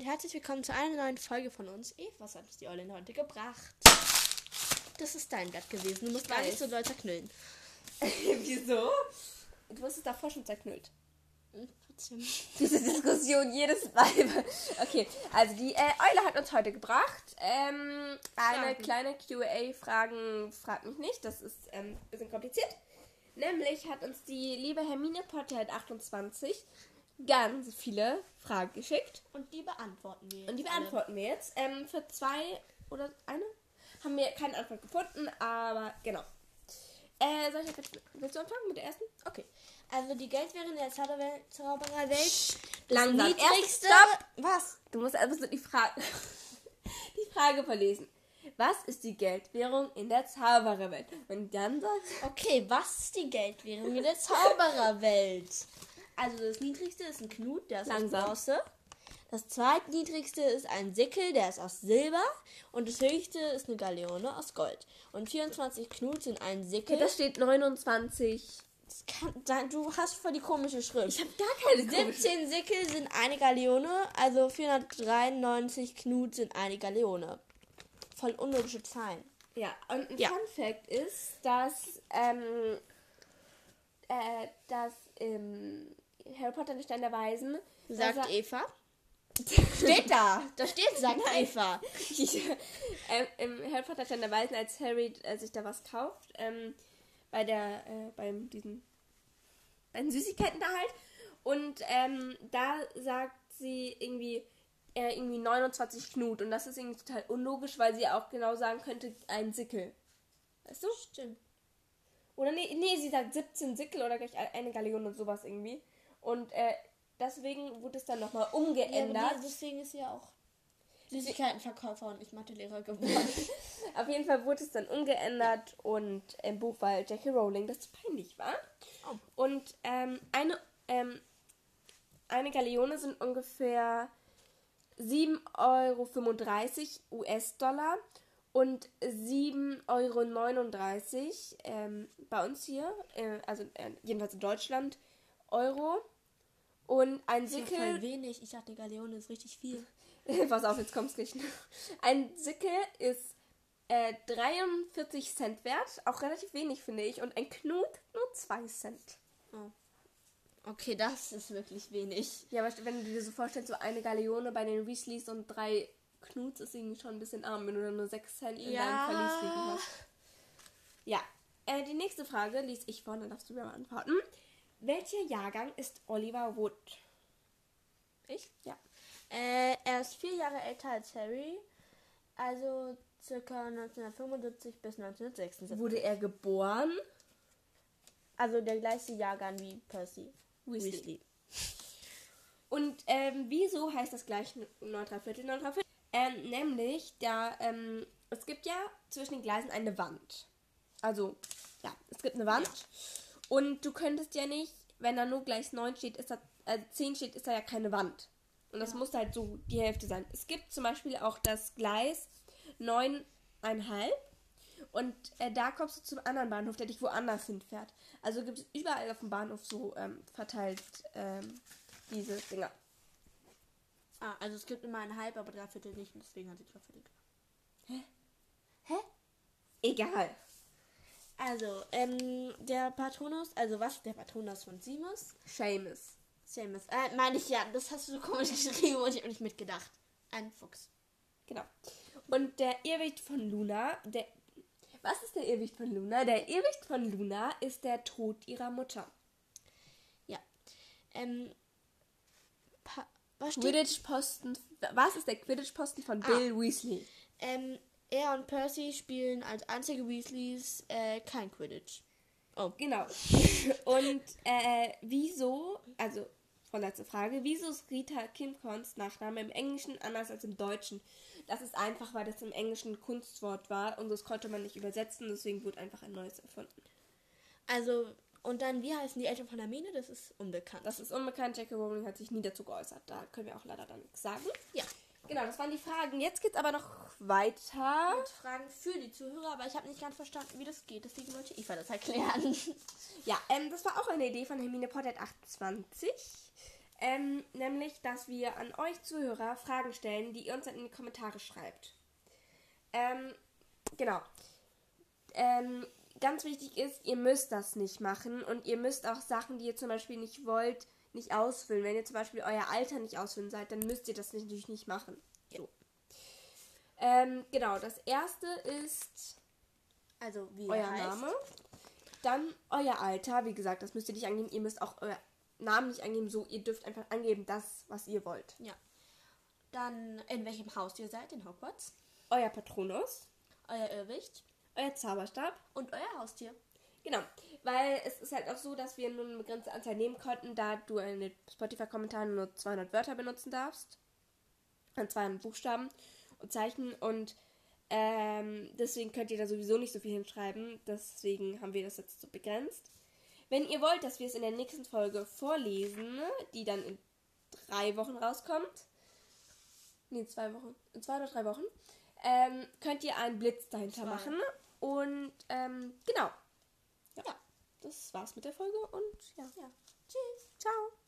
und herzlich willkommen zu einer neuen Folge von uns. Eve, was hat uns die Eulin heute gebracht? Das ist dein Blatt gewesen. Du musst gar nicht so doll zerknüllen. Wieso? Du hast es davor schon zerknüllt. Hm, Trotzdem. Diese Diskussion jedes Mal. Okay, also die äh, Eule hat uns heute gebracht. Ähm, eine kleine QA-Fragen, frag mich nicht, das ist ähm, ein bisschen kompliziert. Nämlich hat uns die liebe Hermine Potterhead 28 ganz viele Fragen geschickt. Und die beantworten wir. Und die jetzt alle. beantworten wir jetzt. Ähm, für zwei oder eine haben wir keine Antwort gefunden, aber genau. Äh, soll ich jetzt, willst du anfangen mit der ersten? Okay. Also die Geldwährung der Zaubererwelt. Langsam. Niedrigste. Erst- Was? Du musst einfach so die Frage, die Frage verlesen. Was ist die Geldwährung in der Zaubererwelt? Und dann sagst Okay, was ist die Geldwährung in der Zaubererwelt? Also das niedrigste ist ein Knut, der ist Langsam. aus Bronze. Das zweitniedrigste ist ein Sickel, der ist aus Silber. Und das höchste ist eine Galeone aus Gold. Und 24 Knut sind ein Sickel. du, da steht 29. Das kann, du hast voll die komische Schrift. Ich habe gar keine komische- 17 Sickel sind eine Galeone, also 493 Knut sind eine Galeone. Voll unlogische Zahlen. Ja, und ein Ja. Fun Fact ist, dass, ähm, äh, dass im Harry Potter der Stein der Weisen Sagt sa- Eva. Steht da. Da steht, sagt Eva. ähm, Im Harry Potter Stein der Weisen, als Harry äh, sich da was kauft, ähm, bei der, äh, beim diesen, bei den Süßigkeiten da halt. Und ähm, da sagt sie irgendwie, äh, irgendwie 29 Knut. Und das ist irgendwie total unlogisch, weil sie auch genau sagen könnte, ein Sickel. Weißt du? Stimmt. Oder nee, nee, sie sagt 17 Sickel oder gleich eine Galeone und sowas irgendwie. Und äh, deswegen wurde es dann nochmal Ja, umgeändert. die, deswegen ist ja auch Süßigkeitenverkäufer und nicht Mathelehrer geworden. Auf jeden Fall wurde es dann umgeändert und im Buch, weil Jackie Rowling das zu peinlich war. Oh. Und ähm, eine, ähm, eine Galeone sind ungefähr 7,35 Euro US-Dollar und 7,39 Euro ähm, bei uns hier, äh, also äh, jedenfalls in Deutschland, Euro. Und ein Sickel voll wenig. Ich dachte, Galeone ist richtig viel. Pass auf, jetzt kommt's gleich. Ein Sickel ist äh, 43 Cent wert, auch relativ wenig, finde ich. Und ein Knut nur 2 Cent. Okay, das ist wirklich wenig. Ja, aber wenn du dir so vorstellst, so eine Galeone bei den Weasleys und drei Knuts ist irgendwie schon ein bisschen arm, wenn du dann nur 6 Cent in Ja. deinem Verlies liegen hast. Ja, äh, die nächste Frage lies ich vor, dann darfst du mir beantworten. Welcher Jahrgang ist Oliver Wood? Ich? Ja. Äh, er ist vier Jahre älter als Harry. Also circa 1975 bis 1976. Wurde er geboren? Also der gleiche Jahrgang wie Percy Weasley. Und ähm, wieso heißt das gleich 9 Viertel, 9 Viertel? Ähm, nämlich, da, ähm, es gibt ja zwischen den Gleisen eine Wand. Also, ja, es gibt eine Wand. Und du könntest ja nicht, wenn da nur Gleis 9 steht, ist da, also 10 steht, ist da ja keine Wand. Und das muss halt so die Hälfte sein. Es gibt zum Beispiel auch das Gleis 9,5. Und äh, da kommst du zum anderen Bahnhof, der dich woanders hinfährt. Also gibt es überall auf dem Bahnhof so ähm, verteilt ähm, diese Dinger. Ah, also es gibt immer ein Halb, aber drei Viertel nicht. Und deswegen hat sie drei Viertel. Hä? Egal. Also, ähm, der Patronus, also was der Patronus von Simus? Seamus. Seamus. Äh, meine ich ja, das hast du so komisch geschrieben und ich habe nicht mitgedacht. Ein Fuchs. Genau. Und der Irrwicht von Luna, der. Was ist der Irrwicht von Luna? Der Irrwicht von Luna ist der Tod ihrer Mutter. Ja. Ähm, pa was? Quidditch-Posten. Was ist der Quidditch-Posten von Bill Weasley? Ähm, er und Percy spielen als einzige Weasleys äh, kein Quidditch. Oh. Genau. Und äh, wieso, also vorletzte Frage, wieso ist Rita Kimcorns Nachname im Englischen anders als im Deutschen? Das ist einfach, weil das im Englischen ein Kunstwort war und das konnte man nicht übersetzen, deswegen wurde einfach ein neues erfunden. Also, und dann, wie heißen die Eltern von Hermine? Das ist unbekannt. Das ist unbekannt, J.K. Rowling hat sich nie dazu geäußert. Da können wir auch leider dann nichts sagen. ja. Genau, das waren die Fragen. Jetzt geht's aber noch weiter. Und Fragen für die Zuhörer, aber ich habe nicht ganz verstanden, wie das geht. Deswegen wollte Eva das erklären. Ja, ähm, das war auch eine Idee von Hermine Potter 28. Ähm, nämlich, dass wir an euch Zuhörer Fragen stellen, die ihr uns dann in die Kommentare schreibt. Ähm, genau. Ähm, ganz wichtig ist, ihr müsst das nicht machen und ihr müsst auch Sachen, die ihr zum Beispiel nicht wollt, nicht ausfüllen. Wenn ihr zum Beispiel euer Alter nicht ausfüllen seid, dann müsst ihr das natürlich nicht machen. So. Ähm, genau, das erste ist Also wie euer er heißt. Name. Dann euer Alter, wie gesagt, das müsst ihr nicht angeben. Ihr müsst auch euer Namen nicht angeben, so ihr dürft einfach angeben, das, was ihr wollt. Ja. Dann in welchem Haus ihr seid, in Hogwarts. Euer Patronus, Euer Irrwicht euer Zauberstab. und euer Haustier. Genau, weil es ist halt auch so, dass wir nur eine begrenzte Anzahl nehmen konnten, da du in den Spotify-Kommentaren nur 200 Wörter benutzen darfst. An 200 Buchstaben und Zeichen und ähm, deswegen könnt ihr da sowieso nicht so viel hinschreiben. Deswegen haben wir das jetzt so begrenzt. Wenn ihr wollt, dass wir es in der nächsten Folge vorlesen, die dann in drei Wochen rauskommt, nee, zwei Wochen, in zwei oder drei Wochen, ähm, könnt ihr einen Blitz dahinter Zwei. machen. Und ähm, genau. Ja. Ja. Das war's mit der Folge und ja. Ja. Tschüss. Ciao.